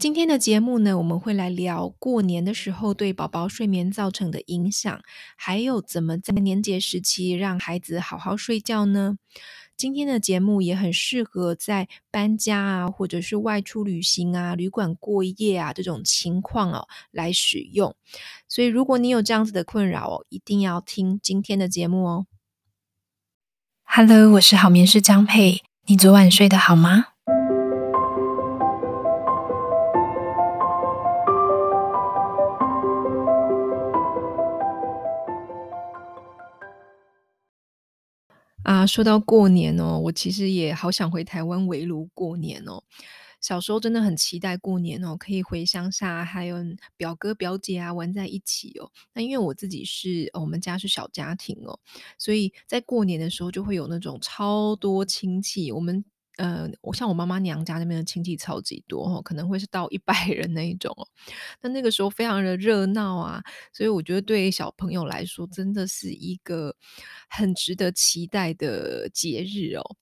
今天的节目呢，我们会来聊过年的时候对宝宝睡眠造成的影响，还有怎么在年节时期让孩子好好睡觉呢？今天的节目也很适合在搬家啊，或者是外出旅行啊、旅馆过夜啊这种情况哦来使用。所以，如果你有这样子的困扰哦，一定要听今天的节目哦。Hello，我是好眠师张佩，你昨晚睡得好吗？啊，说到过年哦，我其实也好想回台湾围炉过年哦。小时候真的很期待过年哦，可以回乡下，还有表哥表姐啊玩在一起哦。那因为我自己是我们家是小家庭哦，所以在过年的时候就会有那种超多亲戚，我们。呃，我像我妈妈娘家那边的亲戚超级多哦，可能会是到一百人那一种哦。那那个时候非常的热闹啊，所以我觉得对小朋友来说真的是一个很值得期待的节日哦。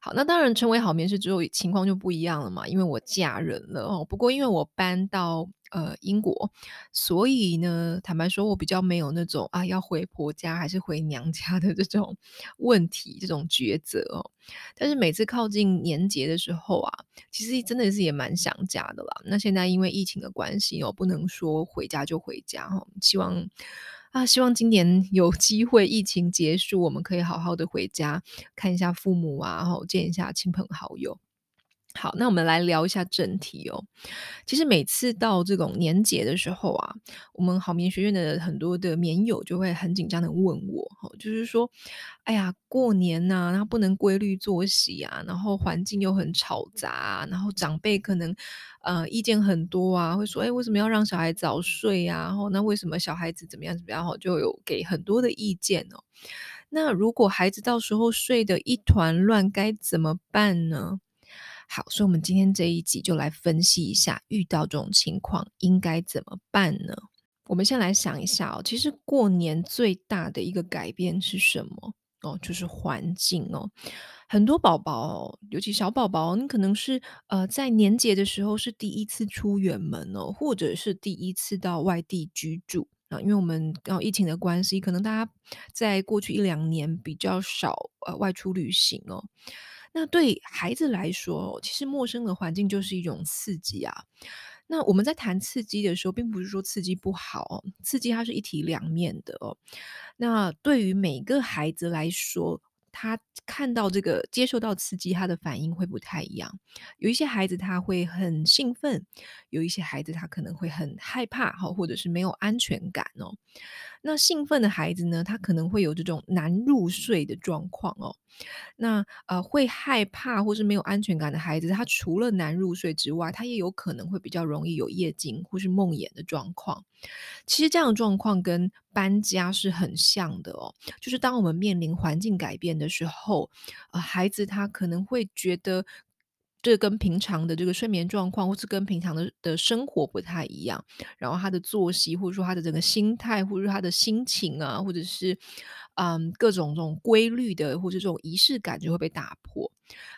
好，那当然成为好眠师之后情况就不一样了嘛，因为我嫁人了哦。不过因为我搬到呃英国，所以呢，坦白说，我比较没有那种啊要回婆家还是回娘家的这种问题，这种抉择哦。但是每次靠近年节的时候啊，其实真的是也蛮想家的啦。那现在因为疫情的关系哦，不能说回家就回家哈，希望。啊，希望今年有机会疫情结束，我们可以好好的回家看一下父母啊，然后见一下亲朋好友。好，那我们来聊一下正题哦。其实每次到这种年节的时候啊，我们好眠学院的很多的眠友就会很紧张的问我，就是说，哎呀，过年呐、啊，然后不能规律作息啊，然后环境又很吵杂啊，然后长辈可能呃意见很多啊，会说，哎，为什么要让小孩早睡啊？然后那为什么小孩子怎么样怎么样？就有给很多的意见哦。那如果孩子到时候睡得一团乱，该怎么办呢？好，所以，我们今天这一集就来分析一下，遇到这种情况应该怎么办呢？我们先来想一下哦，其实过年最大的一个改变是什么？哦，就是环境哦。很多宝宝哦，尤其小宝宝，你可能是呃在年节的时候是第一次出远门哦，或者是第一次到外地居住啊，因为我们刚疫情的关系，可能大家在过去一两年比较少呃外出旅行哦。那对孩子来说，其实陌生的环境就是一种刺激啊。那我们在谈刺激的时候，并不是说刺激不好，刺激它是一体两面的哦。那对于每个孩子来说，他看到这个接受到刺激，他的反应会不太一样。有一些孩子他会很兴奋，有一些孩子他可能会很害怕，或者是没有安全感哦。那兴奋的孩子呢，他可能会有这种难入睡的状况哦。那呃，会害怕或是没有安全感的孩子，他除了难入睡之外，他也有可能会比较容易有夜惊或是梦魇的状况。其实这样的状况跟搬家是很像的哦，就是当我们面临环境改变的时候，呃，孩子他可能会觉得。这跟平常的这个睡眠状况，或是跟平常的的生活不太一样，然后他的作息，或者说他的整个心态，或者说他的心情啊，或者是嗯各种这种规律的，或者这种仪式感就会被打破。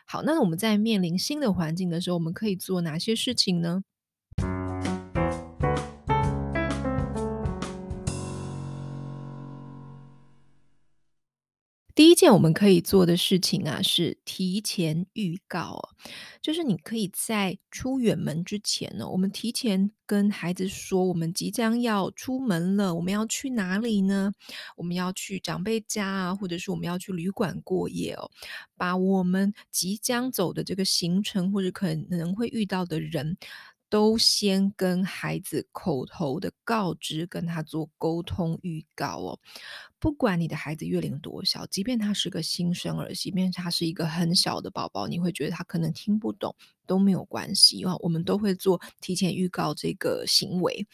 好，那我们在面临新的环境的时候，我们可以做哪些事情呢？第一件我们可以做的事情啊，是提前预告哦，就是你可以在出远门之前呢，我们提前跟孩子说，我们即将要出门了，我们要去哪里呢？我们要去长辈家啊，或者是我们要去旅馆过夜哦，把我们即将走的这个行程，或者可能会遇到的人。都先跟孩子口头的告知，跟他做沟通预告哦。不管你的孩子月龄多小，即便他是个新生儿，即便他是一个很小的宝宝，你会觉得他可能听不懂都没有关系哦。我们都会做提前预告这个行为。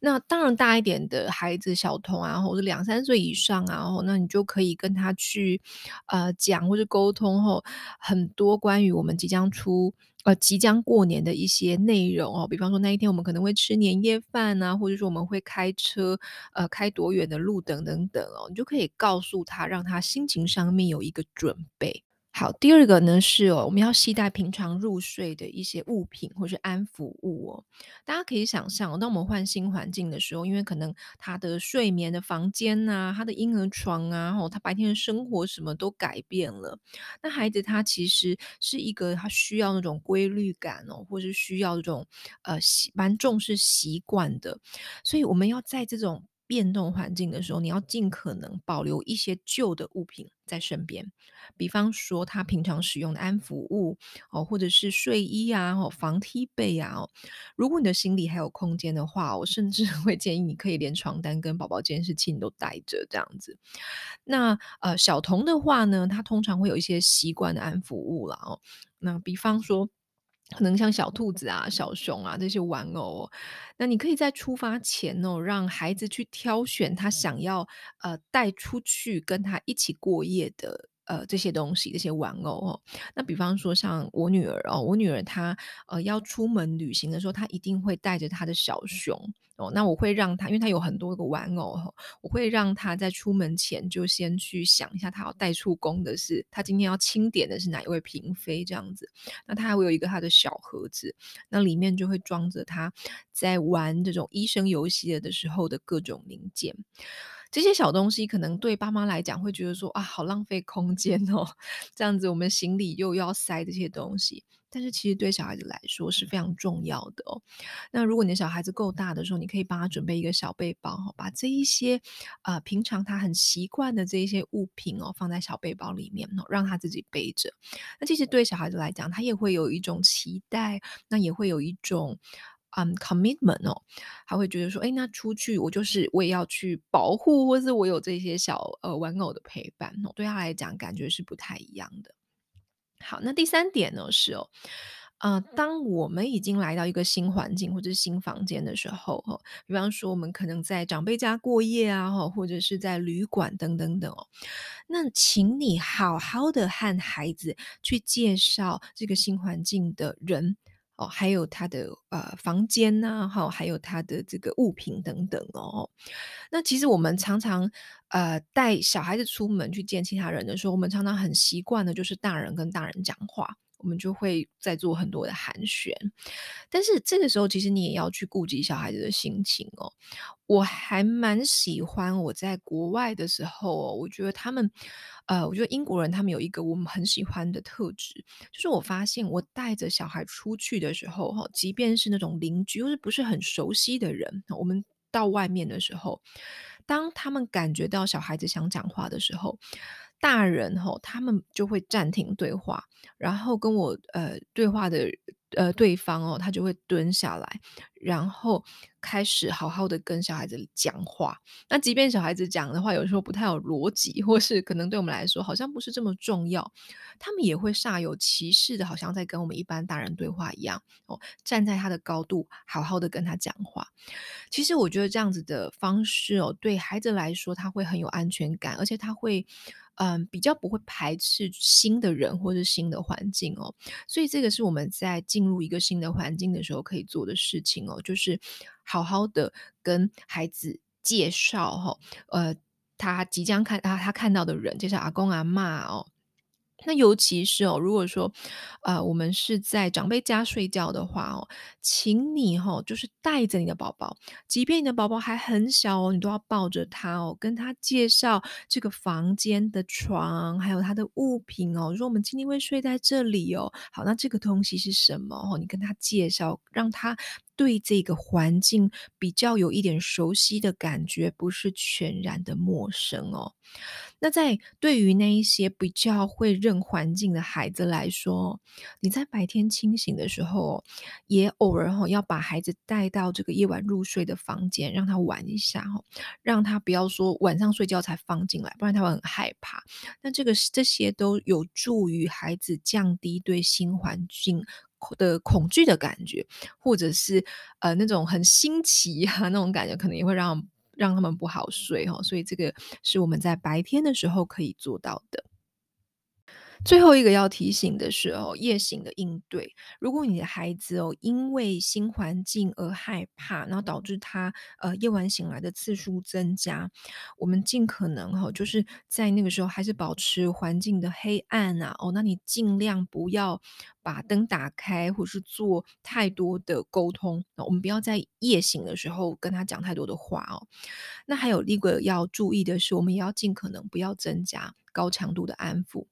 那当然大一点的孩子，小童啊，或者两三岁以上啊，那你就可以跟他去呃讲或者沟通后很多关于我们即将出。呃，即将过年的一些内容哦，比方说那一天我们可能会吃年夜饭啊，或者说我们会开车，呃，开多远的路等等等哦，你就可以告诉他，让他心情上面有一个准备。好，第二个呢是哦，我们要携带平常入睡的一些物品或是安抚物哦。大家可以想象，当我们换新环境的时候，因为可能他的睡眠的房间呐、他的婴儿床啊，哦，他白天的生活什么都改变了。那孩子他其实是一个他需要那种规律感哦，或是需要这种呃习蛮重视习惯的，所以我们要在这种。变动环境的时候，你要尽可能保留一些旧的物品在身边，比方说他平常使用的安抚物哦，或者是睡衣啊、防踢被啊。如果你的行李还有空间的话，我甚至会建议你可以连床单跟宝宝监视器你都带着这样子。那呃，小童的话呢，他通常会有一些习惯的安抚物了哦。那比方说。可能像小兔子啊、小熊啊这些玩偶，那你可以在出发前哦，让孩子去挑选他想要呃带出去跟他一起过夜的。呃，这些东西，这些玩偶哦，那比方说像我女儿哦，我女儿她呃要出门旅行的时候，她一定会带着她的小熊哦。那我会让她，因为她有很多个玩偶哦，我会让她在出门前就先去想一下，她要带出宫的是，她今天要清点的是哪一位嫔妃这样子。那她还会有一个她的小盒子，那里面就会装着她在玩这种医生游戏的时候的各种零件。这些小东西可能对爸妈来讲会觉得说啊，好浪费空间哦，这样子我们行李又要塞这些东西，但是其实对小孩子来说是非常重要的哦。那如果你的小孩子够大的时候，你可以帮他准备一个小背包，把这一些啊、平常他很习惯的这一些物品哦放在小背包里面哦，让他自己背着。那其实对小孩子来讲，他也会有一种期待，那也会有一种。嗯，commitment 哦，他会觉得说，哎，那出去我就是我也要去保护，或是我有这些小呃玩偶的陪伴哦，对他来讲感觉是不太一样的。好，那第三点呢是哦，呃，当我们已经来到一个新环境或者新房间的时候，哈，比方说我们可能在长辈家过夜啊，哈，或者是在旅馆等等等哦，那请你好好的和孩子去介绍这个新环境的人。哦，还有他的呃房间呐，哈，还有他的这个物品等等哦。那其实我们常常呃带小孩子出门去见其他人的时候，我们常常很习惯的就是大人跟大人讲话。我们就会再做很多的寒暄，但是这个时候其实你也要去顾及小孩子的心情哦。我还蛮喜欢我在国外的时候哦，我觉得他们，呃，我觉得英国人他们有一个我们很喜欢的特质，就是我发现我带着小孩出去的时候哈，即便是那种邻居或是不是很熟悉的人，我们到外面的时候，当他们感觉到小孩子想讲话的时候。大人吼，他们就会暂停对话，然后跟我呃对话的呃对方哦，他就会蹲下来，然后开始好好的跟小孩子讲话。那即便小孩子讲的话有时候不太有逻辑，或是可能对我们来说好像不是这么重要，他们也会煞有其事的，好像在跟我们一般大人对话一样哦，站在他的高度，好好的跟他讲话。其实我觉得这样子的方式哦，对孩子来说他会很有安全感，而且他会。嗯，比较不会排斥新的人或是新的环境哦，所以这个是我们在进入一个新的环境的时候可以做的事情哦，就是好好的跟孩子介绍哈，呃，他即将看啊他看到的人，介绍阿公阿嬷哦。那尤其是哦，如果说，呃，我们是在长辈家睡觉的话哦，请你哈、哦，就是带着你的宝宝，即便你的宝宝还很小哦，你都要抱着他哦，跟他介绍这个房间的床，还有他的物品哦。说我们今天会睡在这里哦，好，那这个东西是什么哦？你跟他介绍，让他。对这个环境比较有一点熟悉的感觉，不是全然的陌生哦。那在对于那一些比较会认环境的孩子来说，你在白天清醒的时候，也偶尔哈要把孩子带到这个夜晚入睡的房间，让他玩一下哈，让他不要说晚上睡觉才放进来，不然他会很害怕。那这个这些都有助于孩子降低对新环境的恐惧的感觉，或者是呃那种很新奇啊那种感觉，可能也会让让他们不好睡哦。所以这个是我们在白天的时候可以做到的。最后一个要提醒的是哦，夜醒的应对。如果你的孩子哦，因为新环境而害怕，然后导致他呃夜晚醒来的次数增加，我们尽可能哈、哦，就是在那个时候还是保持环境的黑暗啊哦，那你尽量不要把灯打开，或是做太多的沟通。那我们不要在夜醒的时候跟他讲太多的话哦。那还有一个要注意的是，我们也要尽可能不要增加。高强度的安抚。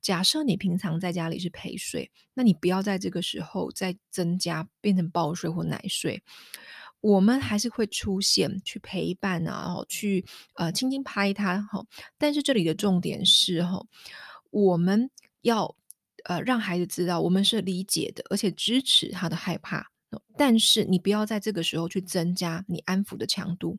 假设你平常在家里是陪睡，那你不要在这个时候再增加变成抱睡或奶睡。我们还是会出现去陪伴啊，然后去呃轻轻拍他哈。但是这里的重点是哈，我们要呃让孩子知道我们是理解的，而且支持他的害怕。但是你不要在这个时候去增加你安抚的强度。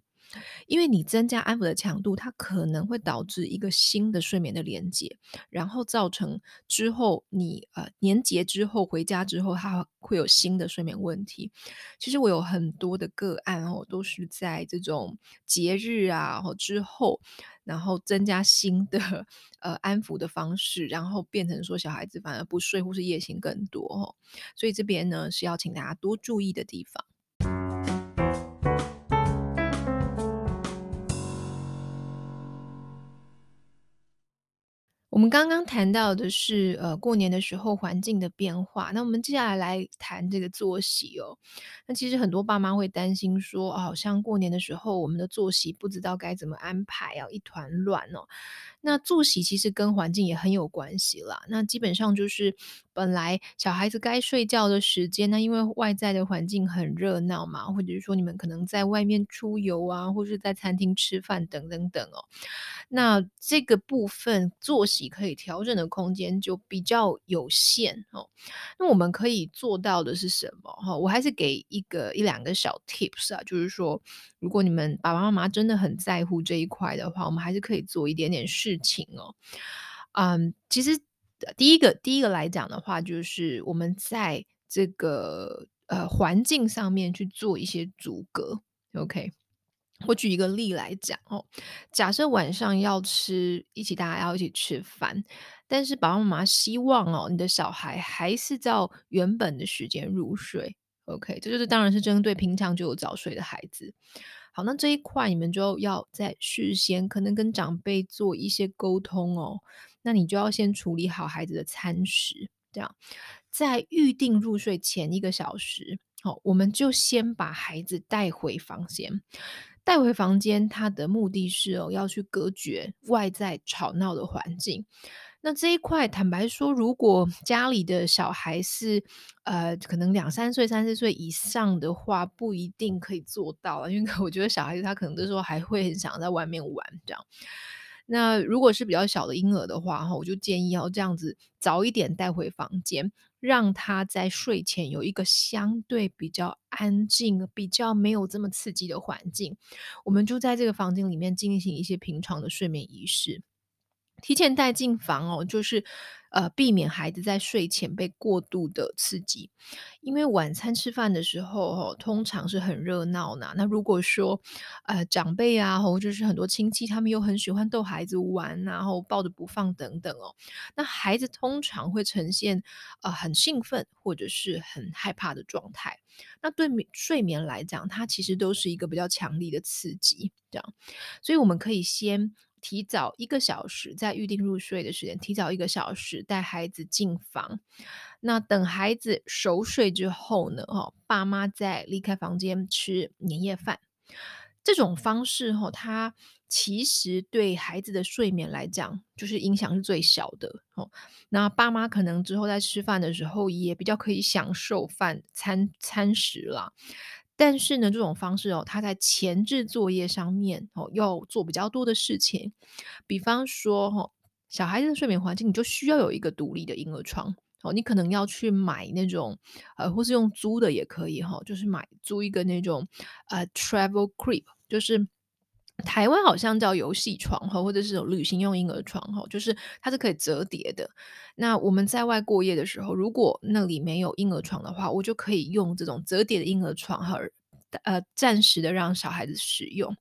因为你增加安抚的强度，它可能会导致一个新的睡眠的连接，然后造成之后你呃年节之后回家之后，它会有新的睡眠问题。其实我有很多的个案哦，都是在这种节日啊之后，然后增加新的呃安抚的方式，然后变成说小孩子反而不睡或是夜醒更多哦。所以这边呢是要请大家多注意的地方。我们刚刚谈到的是，呃，过年的时候环境的变化。那我们接下来来谈这个作息哦。那其实很多爸妈会担心说，哦，像过年的时候我们的作息不知道该怎么安排，要一团乱哦。那作息其实跟环境也很有关系啦。那基本上就是本来小孩子该睡觉的时间，那因为外在的环境很热闹嘛，或者是说你们可能在外面出游啊，或是在餐厅吃饭等等等哦。那这个部分作息可以调整的空间就比较有限哦。那我们可以做到的是什么？哈，我还是给一个一两个小 tips 啊，就是说，如果你们爸爸妈妈真的很在乎这一块的话，我们还是可以做一点点事事情哦。嗯，其实第一个第一个来讲的话，就是我们在这个呃环境上面去做一些阻隔，OK。我举一个例来讲哦，假设晚上要吃，一起大家要一起吃饭，但是爸爸妈妈希望哦，你的小孩还是照原本的时间入睡，OK，这就是当然是针对平常就有早睡的孩子。好，那这一块你们就要在事先可能跟长辈做一些沟通哦，那你就要先处理好孩子的餐食，这样在预定入睡前一个小时，好，我们就先把孩子带回房间。带回房间，他的目的是哦，要去隔绝外在吵闹的环境。那这一块，坦白说，如果家里的小孩是呃，可能两三岁、三四岁以上的话，不一定可以做到，因为我觉得小孩子他可能的时候还会很想在外面玩这样。那如果是比较小的婴儿的话，哈，我就建议要这样子早一点带回房间。让他在睡前有一个相对比较安静、比较没有这么刺激的环境，我们就在这个房间里面进行一些平常的睡眠仪式。提前带进房哦，就是呃避免孩子在睡前被过度的刺激，因为晚餐吃饭的时候哦，通常是很热闹呢。那如果说呃长辈啊，或者是很多亲戚，他们又很喜欢逗孩子玩，然后抱着不放等等哦，那孩子通常会呈现呃很兴奋或者是很害怕的状态。那对睡眠来讲，它其实都是一个比较强力的刺激，这样，所以我们可以先。提早一个小时，在预定入睡的时间，提早一个小时带孩子进房。那等孩子熟睡之后呢？哦，爸妈再离开房间吃年夜饭。这种方式哈，它其实对孩子的睡眠来讲，就是影响是最小的。哦，那爸妈可能之后在吃饭的时候，也比较可以享受饭餐餐食啦。但是呢，这种方式哦，它在前置作业上面哦，要做比较多的事情。比方说，哦，小孩子的睡眠环境，你就需要有一个独立的婴儿床哦。你可能要去买那种，呃，或是用租的也可以哈，哦，就是买租一个那种呃 travel crib，就是。台湾好像叫游戏床哈，或者是有旅行用婴儿床哈，就是它是可以折叠的。那我们在外过夜的时候，如果那里没有婴儿床的话，我就可以用这种折叠的婴儿床哈，呃，暂时的让小孩子使用。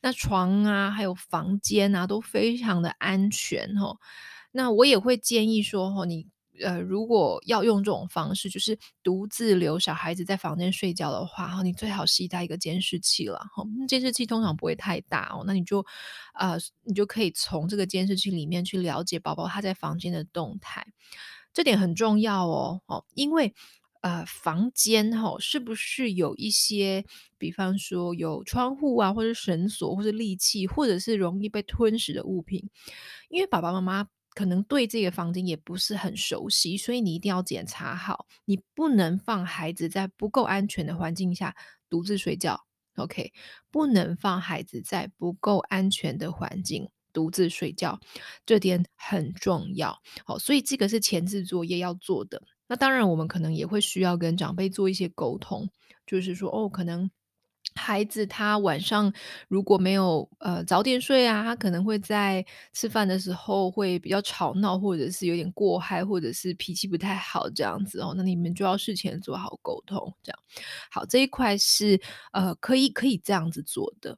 那床啊，还有房间啊，都非常的安全哈。那我也会建议说，哦，你呃，如果要用这种方式，就是独自留小孩子在房间睡觉的话，你最好携带一个监视器了，哈，监视器通常不会太大哦，那你就呃，你就可以从这个监视器里面去了解宝宝他在房间的动态，这点很重要哦，哦，因为。呃，房间哈、是不是有一些，比方说有窗户啊，或者绳索，或者利器，或者是容易被吞噬的物品？因为爸爸妈妈可能对这个房间也不是很熟悉，所以你一定要检查好，你不能放孩子在不够安全的环境下独自睡觉。OK，不能放孩子在不够安全的环境独自睡觉，这点很重要。好，所以这个是前置作业要做的。那当然，我们可能也会需要跟长辈做一些沟通，就是说，哦，可能孩子他晚上如果没有呃早点睡啊，他可能会在吃饭的时候会比较吵闹，或者是有点过嗨，或者是脾气不太好这样子哦。那你们就要事前做好沟通，这样好，这一块是呃可以可以这样子做的。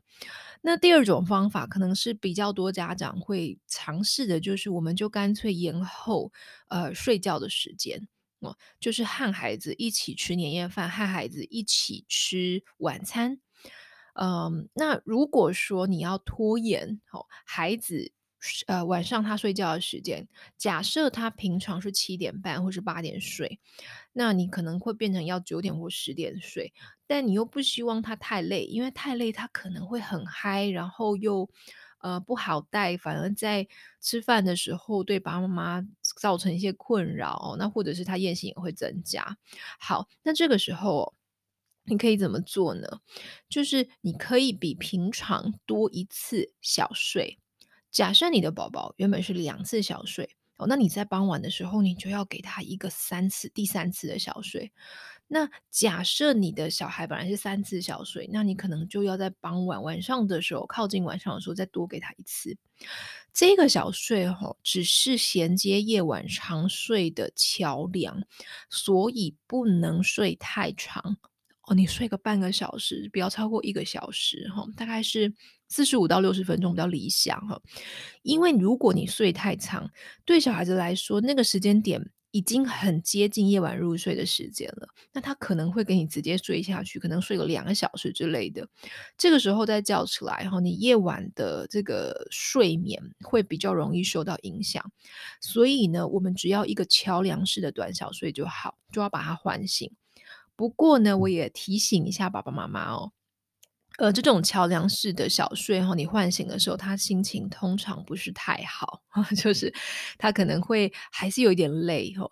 那第二种方法可能是比较多家长会尝试的，就是我们就干脆延后呃睡觉的时间哦。就是和孩子一起吃年夜饭，和孩子一起吃晚餐。嗯，那如果说你要拖延，哦，孩子呃晚上他睡觉的时间，假设他平常是七点半或是八点睡，那你可能会变成要九点或十点睡，但你又不希望他太累，因为太累他可能会很嗨，然后又。呃，不好带，反而在吃饭的时候对爸爸妈妈造成一些困扰，那或者是他厌性也会增加。好，那这个时候你可以怎么做呢？就是你可以比平常多一次小睡。假设你的宝宝原本是两次小睡哦，那你在傍晚的时候你就要给他一个三次、第三次的小睡。那假设你的小孩本来是三次小睡，那你可能就要在傍晚晚上的时候，靠近晚上的时候再多给他一次。这个小睡吼，只是衔接夜晚长睡的桥梁，所以不能睡太长哦。你睡个半个小时，不要超过一个小时哈，大概是四十五到六十分钟比较理想哈。因为如果你睡太长，对小孩子来说，那个时间点。已经很接近夜晚入睡的时间了，那他可能会给你直接睡下去，可能睡个两个小时之类的。这个时候再叫起来，然后你夜晚的这个睡眠会比较容易受到影响。所以呢，我们只要一个桥梁式的短小睡就好，就要把它唤醒。不过呢，我也提醒一下爸爸妈妈哦。呃，这种桥梁式的小睡哈，你唤醒的时候，他心情通常不是太好，就是他可能会还是有一点累哈，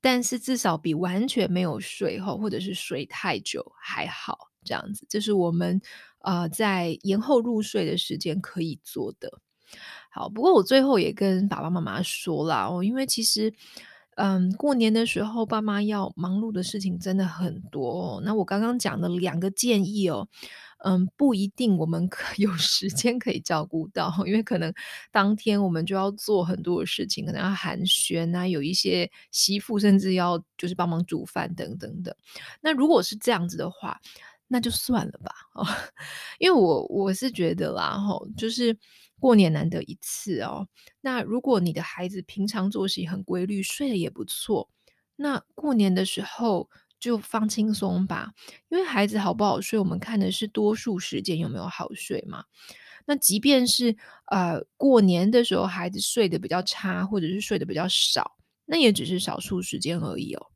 但是至少比完全没有睡哈，或者是睡太久还好，这样子，这是我们呃在延后入睡的时间可以做的。好，不过我最后也跟爸爸妈妈说了哦，因为其实。嗯，过年的时候，爸妈要忙碌的事情真的很多哦。那我刚刚讲的两个建议哦，嗯，不一定我们可 有时间可以照顾到，因为可能当天我们就要做很多的事情，可能要寒暄啊，有一些媳妇甚至要就是帮忙煮饭等等的。那如果是这样子的话，那就算了吧哦，因为我我是觉得啦，吼，就是。过年难得一次哦，那如果你的孩子平常作息很规律，睡得也不错，那过年的时候就放轻松吧。因为孩子好不好睡，我们看的是多数时间有没有好睡嘛。那即便是呃过年的时候孩子睡得比较差，或者是睡得比较少，那也只是少数时间而已哦。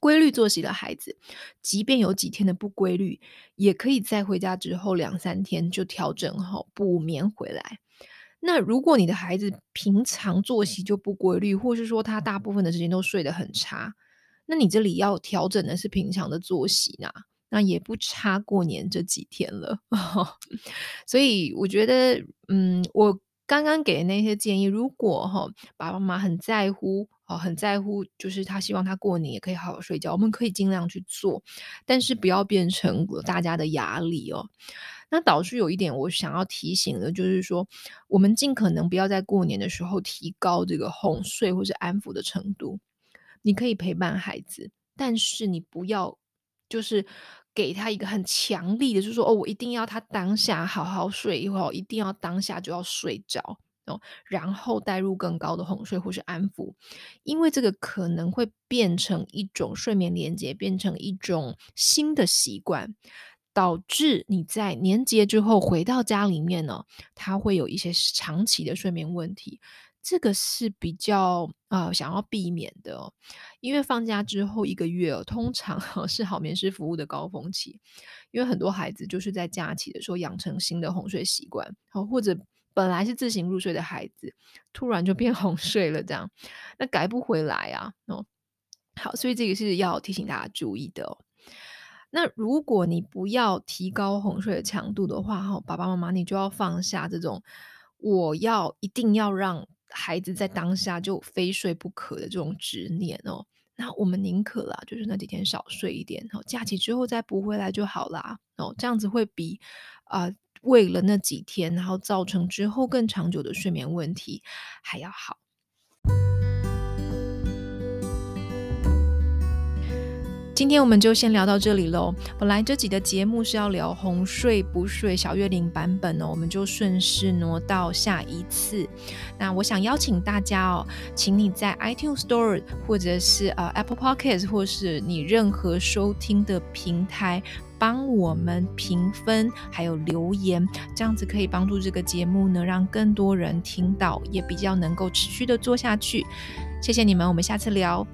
规律作息的孩子，即便有几天的不规律，也可以在回家之后两三天就调整好补眠回来。那如果你的孩子平常作息就不规律，或是说他大部分的时间都睡得很差，那你这里要调整的是平常的作息呢，那也不差过年这几天了。所以我觉得，嗯，我。刚刚给的那些建议，如果哈爸爸妈妈很在乎哦，很在乎，就是他希望他过年也可以好好睡觉，我们可以尽量去做，但是不要变成大家的压力哦。那导致有一点我想要提醒的，就是说我们尽可能不要在过年的时候提高这个哄睡或是安抚的程度。你可以陪伴孩子，但是你不要就是。给他一个很强力的，就是说哦，我一定要他当下好好睡一会儿，一定要当下就要睡着然后带入更高的哄睡或是安抚，因为这个可能会变成一种睡眠连接，变成一种新的习惯，导致你在年节之后回到家里面呢，它会有一些长期的睡眠问题。这个是比较呃想要避免的，因为放假之后一个月哦，通常是好眠师服务的高峰期，因为很多孩子就是在假期的时候养成新的哄睡习惯，好，或者本来是自行入睡的孩子，突然就变 哄睡了，这样那改不回来啊哦。好，所以这个是要提醒大家注意的哦。那如果你不要提高哄睡的强度的话，哈，爸爸妈妈你就要放下这种我要一定要让。孩子在当下就非睡不可的这种执念哦，那我们宁可啦，就是那几天少睡一点，哦，假期之后再补回来就好啦。哦，这样子会比啊、为了那几天，然后造成之后更长久的睡眠问题还要好。今天我们就先聊到这里喽。本来这集的节目是要聊哄睡不睡小月龄版本哦，我们就顺势挪到下一次。那我想邀请大家哦，请你在 iTunes Store 或者是呃 Apple Podcast 或是你任何收听的平台，帮我们评分还有留言，这样子可以帮助这个节目呢，让更多人听到，也比较能够持续的做下去。谢谢你们，我们下次聊。